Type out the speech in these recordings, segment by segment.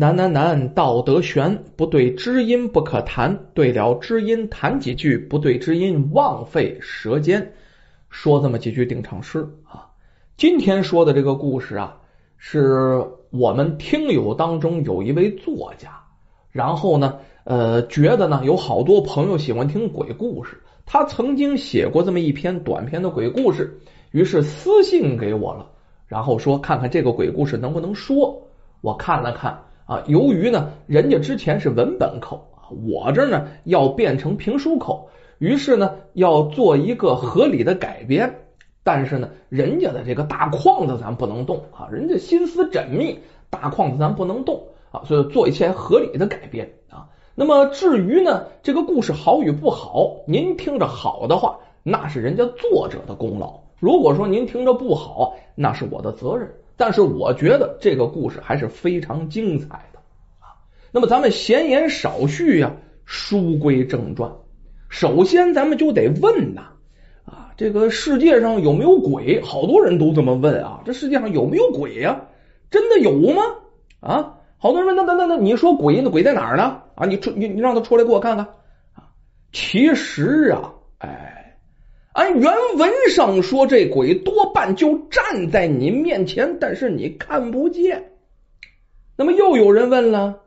难难难，道德悬，不对知音不可谈，对了知音谈几句，不对知音枉费舌尖。说这么几句定场诗啊。今天说的这个故事啊，是我们听友当中有一位作家，然后呢，呃，觉得呢有好多朋友喜欢听鬼故事，他曾经写过这么一篇短篇的鬼故事，于是私信给我了，然后说看看这个鬼故事能不能说。我看了看。啊，由于呢，人家之前是文本口，我这呢要变成评书口，于是呢要做一个合理的改编。但是呢，人家的这个大框子咱不能动啊，人家心思缜密，大框子咱不能动啊，所以做一些合理的改编啊。那么至于呢，这个故事好与不好，您听着好的话，那是人家作者的功劳；如果说您听着不好，那是我的责任。但是我觉得这个故事还是非常精彩的啊。那么咱们闲言少叙呀，书归正传。首先，咱们就得问呐啊，这个世界上有没有鬼？好多人都这么问啊。这世界上有没有鬼呀？真的有吗？啊，好多人问，那那那那，你说鬼，那鬼在哪儿呢？啊，你出你你让他出来给我看看啊。其实啊，哎。按原文上说，这鬼多半就站在你面前，但是你看不见。那么又有人问了：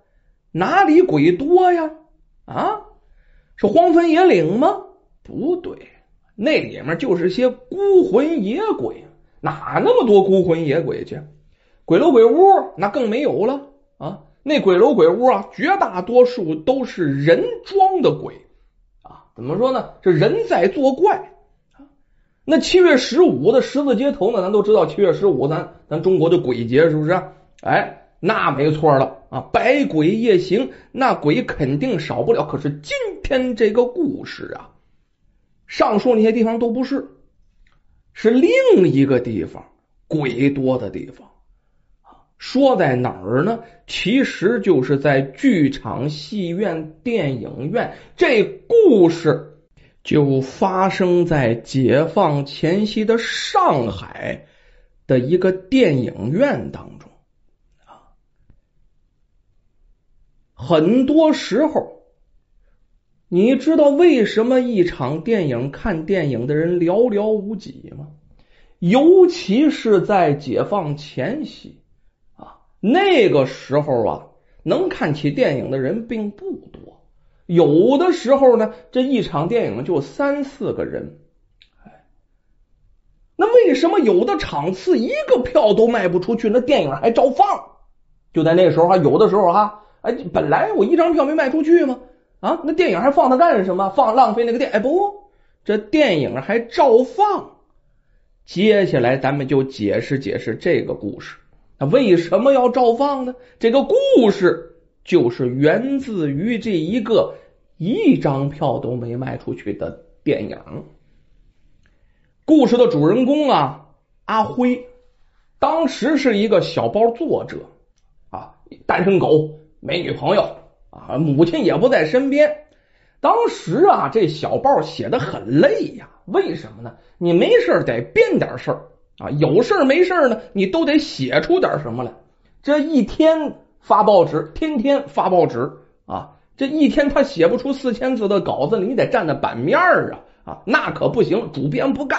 哪里鬼多呀？啊，是荒坟野岭吗？不对，那里面就是些孤魂野鬼，哪那么多孤魂野鬼去？鬼楼鬼屋那更没有了啊！那鬼楼鬼屋啊，绝大多数都是人装的鬼啊。怎么说呢？这人在作怪。那七月十五的十字街头呢？咱都知道，七月十五咱咱中国的鬼节是不是？哎，那没错了啊！百鬼夜行，那鬼肯定少不了。可是今天这个故事啊，上述那些地方都不是，是另一个地方鬼多的地方说在哪儿呢？其实就是在剧场、戏院、电影院。这故事。就发生在解放前夕的上海的一个电影院当中啊。很多时候，你知道为什么一场电影看电影的人寥寥无几吗？尤其是在解放前夕啊，那个时候啊，能看起电影的人并不多。有的时候呢，这一场电影就三四个人，哎，那为什么有的场次一个票都卖不出去，那电影还照放？就在那时候哈，有的时候哈，哎，本来我一张票没卖出去吗？啊，那电影还放它干什么？放浪费那个电？哎，不，这电影还照放。接下来咱们就解释解释这个故事，那为什么要照放呢？这个故事。就是源自于这一个一张票都没卖出去的电影。故事的主人公啊，阿辉，当时是一个小报作者啊，单身狗，没女朋友啊，母亲也不在身边。当时啊，这小报写的很累呀，为什么呢？你没事得编点事儿啊，有事没事呢，你都得写出点什么来。这一天。发报纸，天天发报纸啊！这一天他写不出四千字的稿子，你得占着版面啊啊！那可不行，主编不干。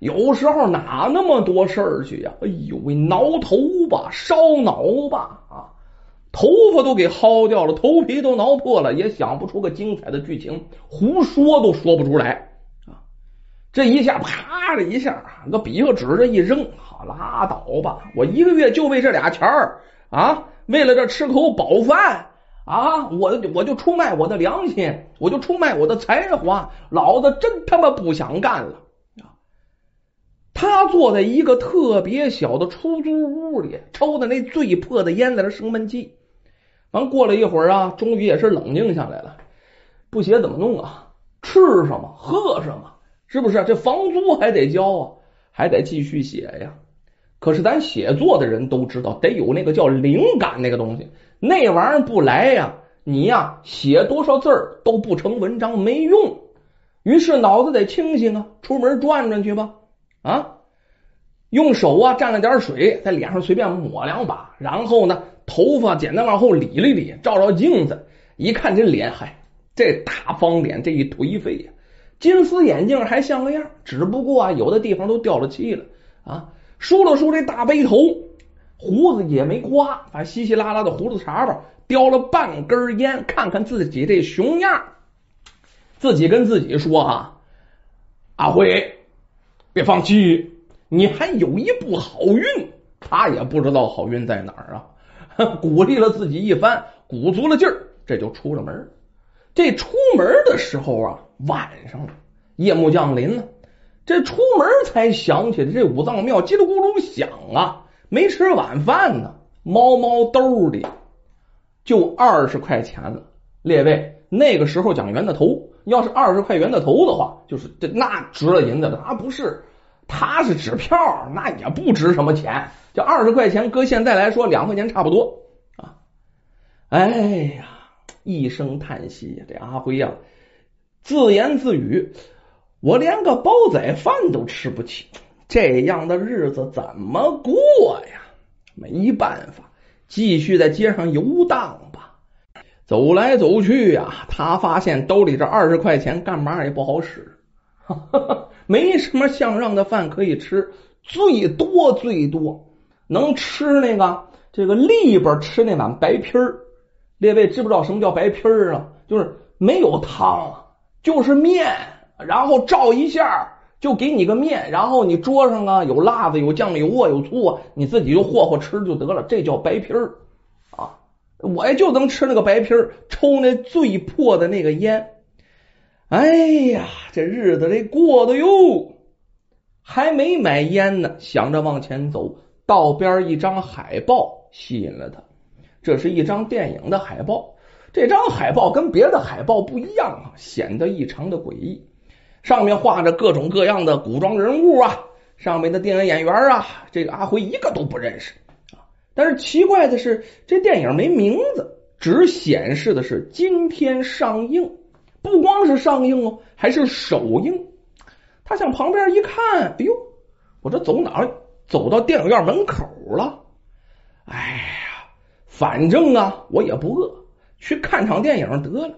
有时候哪那么多事儿去呀？哎呦喂，挠头吧，烧脑吧啊！头发都给薅掉了，头皮都挠破了，也想不出个精彩的剧情，胡说都说不出来啊！这一下啪的一下，那笔和纸这一扔，好拉倒吧！我一个月就为这俩钱儿啊！为了这吃口饱饭啊，我我就出卖我的良心，我就出卖我的才华，老子真他妈不想干了啊！他坐在一个特别小的出租屋里，抽的那最破的烟，在那生闷气。完过了一会儿啊，终于也是冷静下来了。不写怎么弄啊？吃什么？喝什么？是不是？这房租还得交啊，还得继续写呀。可是咱写作的人都知道，得有那个叫灵感那个东西，那玩意儿不来呀，你呀写多少字儿都不成文章，没用。于是脑子得清醒啊，出门转转去吧，啊，用手啊蘸了点水，在脸上随便抹两把，然后呢，头发简单往后理了理，照照镜子，一看这脸，嗨，这大方脸，这一颓废呀，金丝眼镜还像个样，只不过啊，有的地方都掉了漆了啊。梳了梳这大背头，胡子也没刮，把稀稀拉拉的胡子茬吧，叼了半根烟，看看自己这熊样，自己跟自己说啊，阿辉，别放弃，你还有一步好运。他也不知道好运在哪儿啊，鼓励了自己一番，鼓足了劲儿，这就出了门。这出门的时候啊，晚上了，夜幕降临了。这出门才想起来，这五脏庙叽里咕噜响啊，没吃晚饭呢。猫猫兜里就二十块钱了。列位，那个时候讲圆的头，要是二十块圆的头的话，就是这那值了银子的，啊不是。它是纸票，那也不值什么钱。就二十块钱，搁现在来说，两块钱差不多啊。哎呀，一声叹息，这阿辉呀，自言自语：“我连个煲仔饭都吃不起，这样的日子怎么过呀？”没办法，继续在街上游荡吧。走来走去呀，他发现兜里这二十块钱干嘛也不好使。没什么像样的饭可以吃，最多最多能吃那个这个里边吃那碗白皮儿。列位知不知道什么叫白皮儿啊？就是没有汤，就是面，然后照一下就给你个面，然后你桌上啊有辣子、有酱油啊、有醋啊，你自己就霍霍吃就得了。这叫白皮儿啊！我也就能吃那个白皮儿，抽那最破的那个烟。哎呀，这日子这过的哟，还没买烟呢，想着往前走，道边一张海报吸引了他。这是一张电影的海报，这张海报跟别的海报不一样啊，显得异常的诡异。上面画着各种各样的古装人物啊，上面的电影演员啊，这个阿辉一个都不认识啊。但是奇怪的是，这电影没名字，只显示的是今天上映。不光是上映哦，还是首映。他向旁边一看，哎呦，我这走哪？走到电影院门口了。哎呀，反正啊，我也不饿，去看场电影得了。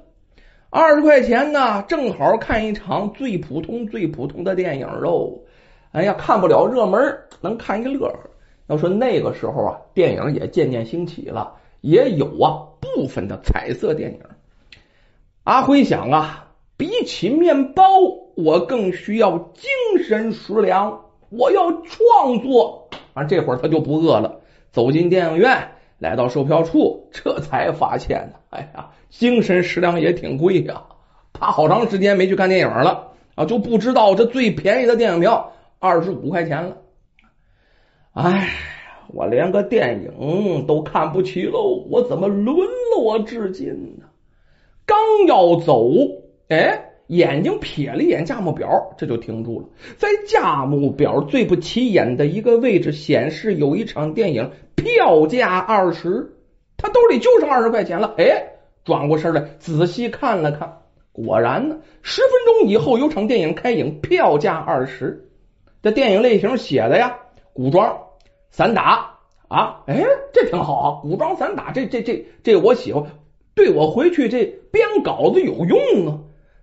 二十块钱呢，正好看一场最普通、最普通的电影喽。哎呀，看不了热门，能看一乐呵。要说那个时候啊，电影也渐渐兴起了，也有啊部分的彩色电影。阿辉想啊，比起面包，我更需要精神食粮。我要创作啊！这会儿他就不饿了。走进电影院，来到售票处，这才发现呢，哎呀，精神食粮也挺贵呀。他好长时间没去看电影了啊，就不知道这最便宜的电影票二十五块钱了。哎，我连个电影都看不起喽，我怎么沦落至今呢？刚要走，哎，眼睛瞥了一眼价目表，这就停住了。在价目表最不起眼的一个位置显示有一场电影，票价二十，他兜里就剩二十块钱了。哎，转过身来仔细看了看，果然呢，十分钟以后有场电影开影，票价二十。这电影类型写的呀，古装散打啊，哎，这挺好啊，古装散打，这这这这我喜欢。对我回去这编稿子有用啊！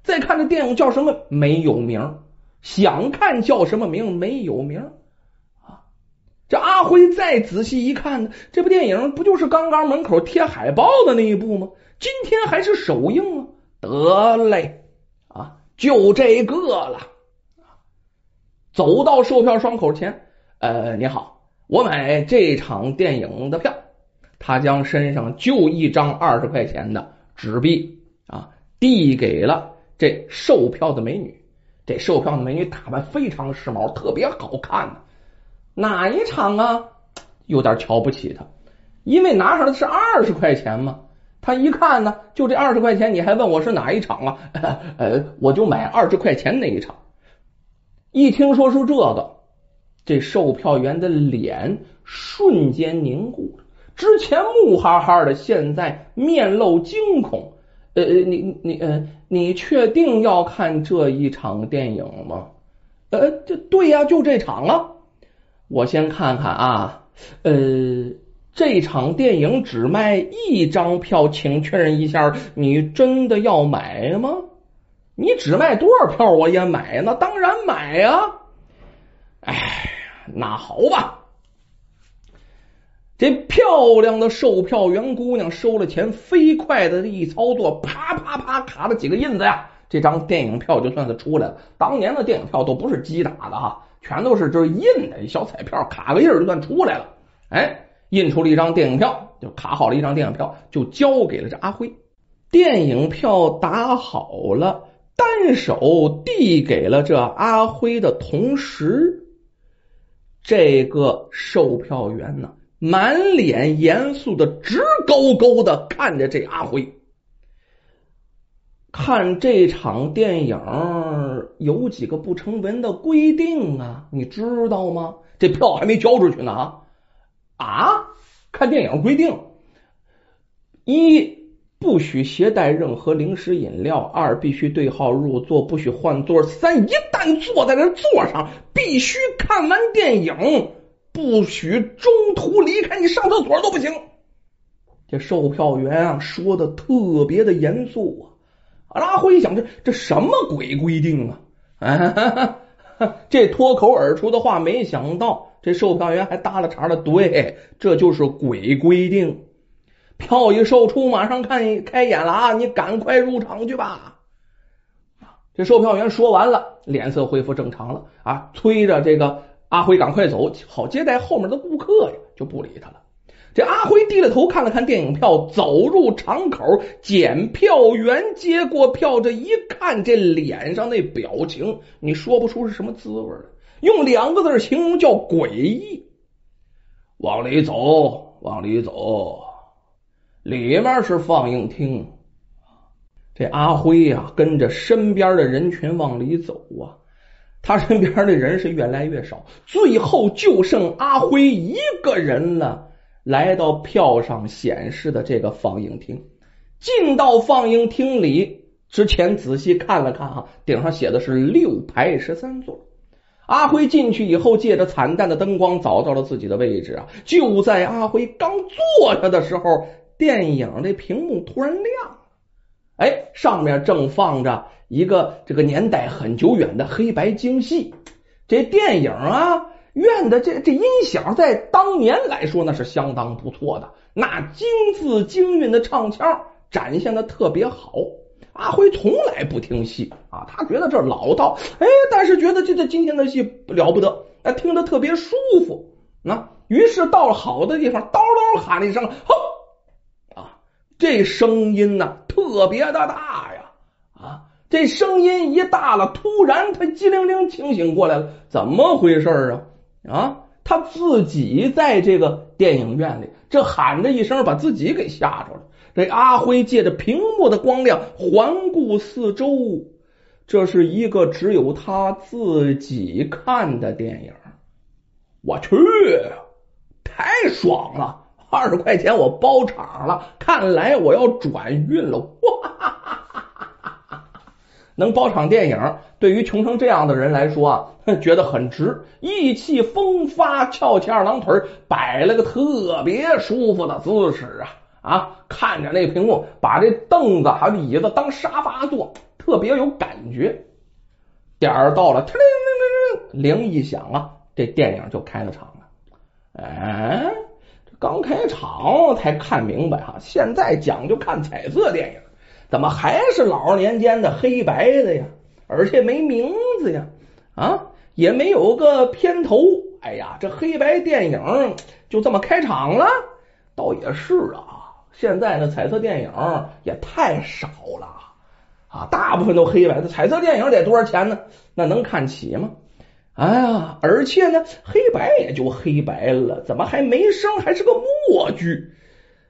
再看这电影叫什么？没有名。想看叫什么名？没有名啊！这阿辉再仔细一看呢，这部电影不就是刚刚门口贴海报的那一部吗？今天还是首映啊！得嘞啊，就这个了。走到售票窗口前，呃，你好，我买这场电影的票。他将身上就一张二十块钱的纸币啊递给了这售票的美女。这售票的美女打扮非常时髦，特别好看。哪一场啊？有点瞧不起他，因为拿上的是二十块钱嘛。他一看呢，就这二十块钱，你还问我是哪一场啊？呃，我就买二十块钱那一场。一听说是这个，这售票员的脸瞬间凝固了。之前木哈哈的，现在面露惊恐。呃，你你呃，你确定要看这一场电影吗？呃，这对呀，就这场啊。我先看看啊，呃，这场电影只卖一张票，请确认一下，你真的要买吗？你只卖多少票我也买，那当然买呀。哎，那好吧。这漂亮的售票员姑娘收了钱，飞快的一操作，啪啪啪卡了几个印子呀，这张电影票就算是出来了。当年的电影票都不是机打的哈，全都是就是印的小彩票，卡个印就算出来了。哎，印出了一张电影票，就卡好了一张电影票，就交给了这阿辉。电影票打好了，单手递给了这阿辉的同时，这个售票员呢？满脸严肃的直勾勾的看着这阿辉，看这场电影有几个不成文的规定啊？你知道吗？这票还没交出去呢啊！啊，看电影规定：一不许携带任何零食饮料；二必须对号入座，不许换座；三一旦坐在这座上，必须看完电影。不许中途离开，你上厕所都不行。这售票员啊说的特别的严肃啊。阿辉想，这这什么鬼规定啊？啊 这脱口而出的话，没想到这售票员还搭了茬了。对，这就是鬼规定。票一售出，马上看开演了啊！你赶快入场去吧。这售票员说完了，脸色恢复正常了啊，催着这个。阿辉赶快走，好接待后面的顾客呀，就不理他了。这阿辉低了头看了看电影票，走入场口，检票员接过票，这一看，这脸上那表情，你说不出是什么滋味用两个字形容叫诡异。往里走，往里走，里面是放映厅。这阿辉呀，跟着身边的人群往里走啊。他身边的人是越来越少，最后就剩阿辉一个人了。来到票上显示的这个放映厅，进到放映厅里之前仔细看了看哈，顶上写的是六排十三座。阿辉进去以后，借着惨淡的灯光找到了自己的位置啊。就在阿辉刚坐下的时候，电影的屏幕突然亮。哎，上面正放着一个这个年代很久远的黑白京戏，这电影啊，院的这这音响在当年来说那是相当不错的，那精字精韵的唱腔展现的特别好。阿辉从来不听戏啊，他觉得这老道，哎，但是觉得这这今天的戏了不得，哎，听得特别舒服。那于是到了好的地方，叨叨喊了一声，吼！这声音呢特别的大呀啊！这声音一大了，突然他机灵灵清醒过来了，怎么回事啊？啊！他自己在这个电影院里，这喊着一声，把自己给吓着了。这阿辉借着屏幕的光亮环顾四周，这是一个只有他自己看的电影。我去，太爽了！二十块钱我包场了，看来我要转运了。哇，能包场电影，对于穷成这样的人来说啊，觉得很值，意气风发，翘起二郎腿，摆了个特别舒服的姿势啊啊！看着那屏幕，把这凳子还有椅子当沙发坐，特别有感觉。点儿到了，铃铃铃铃铃一响啊，这电影就开了场了。哎。刚开场才看明白哈，现在讲究看彩色电影，怎么还是老年间的黑白的呀？而且没名字呀，啊，也没有个片头。哎呀，这黑白电影就这么开场了，倒也是啊。现在呢，彩色电影也太少了啊，大部分都黑白的。彩色电影得多少钱呢？那能看起吗？哎呀，而且呢，黑白也就黑白了，怎么还没声？还是个默剧？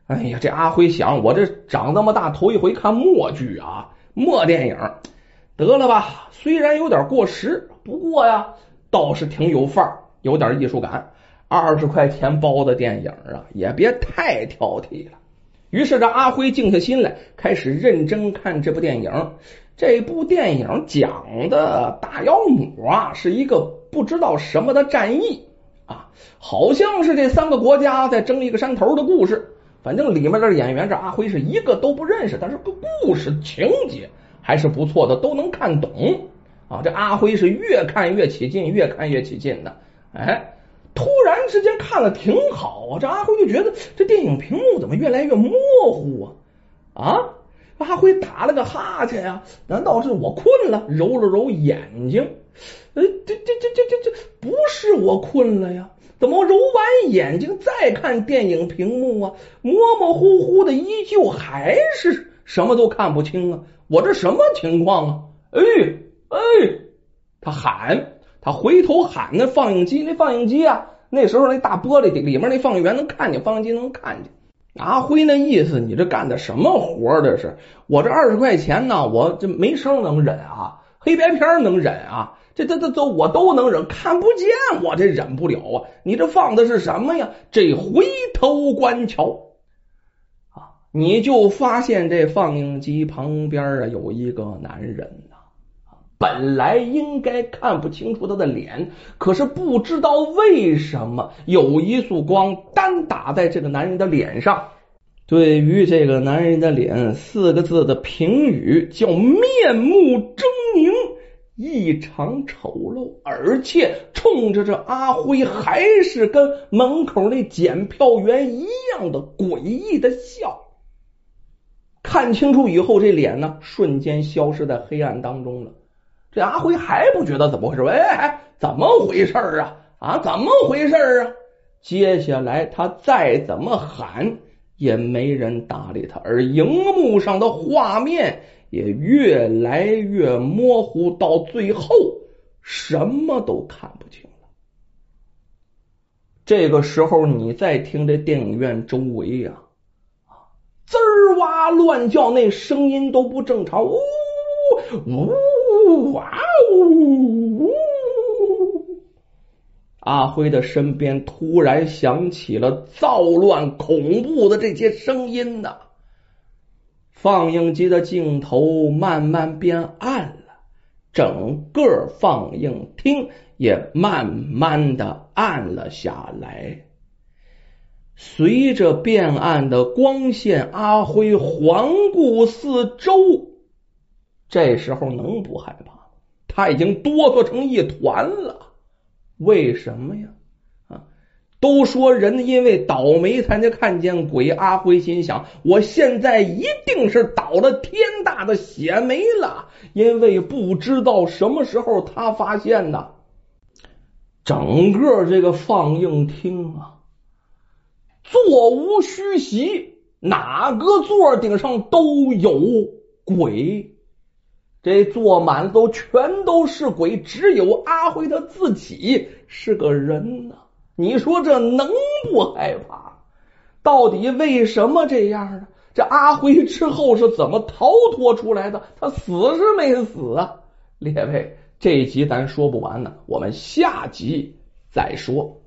哎呀，这阿辉想，我这长这么大头一回看默剧啊，默电影，得了吧，虽然有点过时，不过呀，倒是挺有范儿，有点艺术感。二十块钱包的电影啊，也别太挑剔了。于是这阿辉静下心来，开始认真看这部电影。这部电影讲的大妖母啊，是一个不知道什么的战役啊，好像是这三个国家在争一个山头的故事。反正里面的演员这阿辉是一个都不认识，但是个故事情节还是不错的，都能看懂啊。这阿辉是越看越起劲，越看越起劲的。哎，突然之间看了挺好啊，这阿辉就觉得这电影屏幕怎么越来越模糊啊？啊，阿辉打了个哈欠呀，难道是我困了？揉了揉眼睛，呃，这这这这这这不是我困了呀？怎么揉完眼睛再看电影屏幕啊？模模糊糊的，依旧还是什么都看不清啊！我这什么情况啊？哎哎，他喊，他回头喊那放映机，那放映机啊，那时候那大玻璃里里面那放映员能看见，放映机能看见。阿辉那意思，你这干的什么活？这是我这二十块钱呢，我这没声能忍啊，黑白片能忍啊。这这这这我都能忍，看不见我这忍不了啊！你这放的是什么呀？这回头观瞧啊，你就发现这放映机旁边啊有一个男人。本来应该看不清楚他的脸，可是不知道为什么有一束光单打在这个男人的脸上。对于这个男人的脸，四个字的评语叫面目狰狞。异常丑陋，而且冲着这阿辉还是跟门口那检票员一样的诡异的笑。看清楚以后，这脸呢瞬间消失在黑暗当中了。这阿辉还不觉得怎么回事？喂，怎么回事啊？啊，怎么回事啊？接下来他再怎么喊，也没人搭理他，而荧幕上的画面。也越来越模糊，到最后什么都看不清了。这个时候，你再听这电影院周围呀，啊，滋哇乱叫，那声音都不正常，呜呜呜哇呜呜！阿辉的身边突然响起了躁乱、恐怖的这些声音呢。放映机的镜头慢慢变暗了，整个放映厅也慢慢的暗了下来。随着变暗的光线，阿辉环顾四周，这时候能不害怕？他已经哆嗦成一团了。为什么呀？啊都说人因为倒霉才能看见鬼。阿辉心想：我现在一定是倒了天大的血霉了，因为不知道什么时候他发现的，整个这个放映厅啊，座无虚席，哪个座顶上都有鬼，这坐满都全都是鬼，只有阿辉他自己是个人呢。你说这能不害怕？到底为什么这样呢？这阿辉之后是怎么逃脱出来的？他死是没死啊？列位，这一集咱说不完呢，我们下集再说。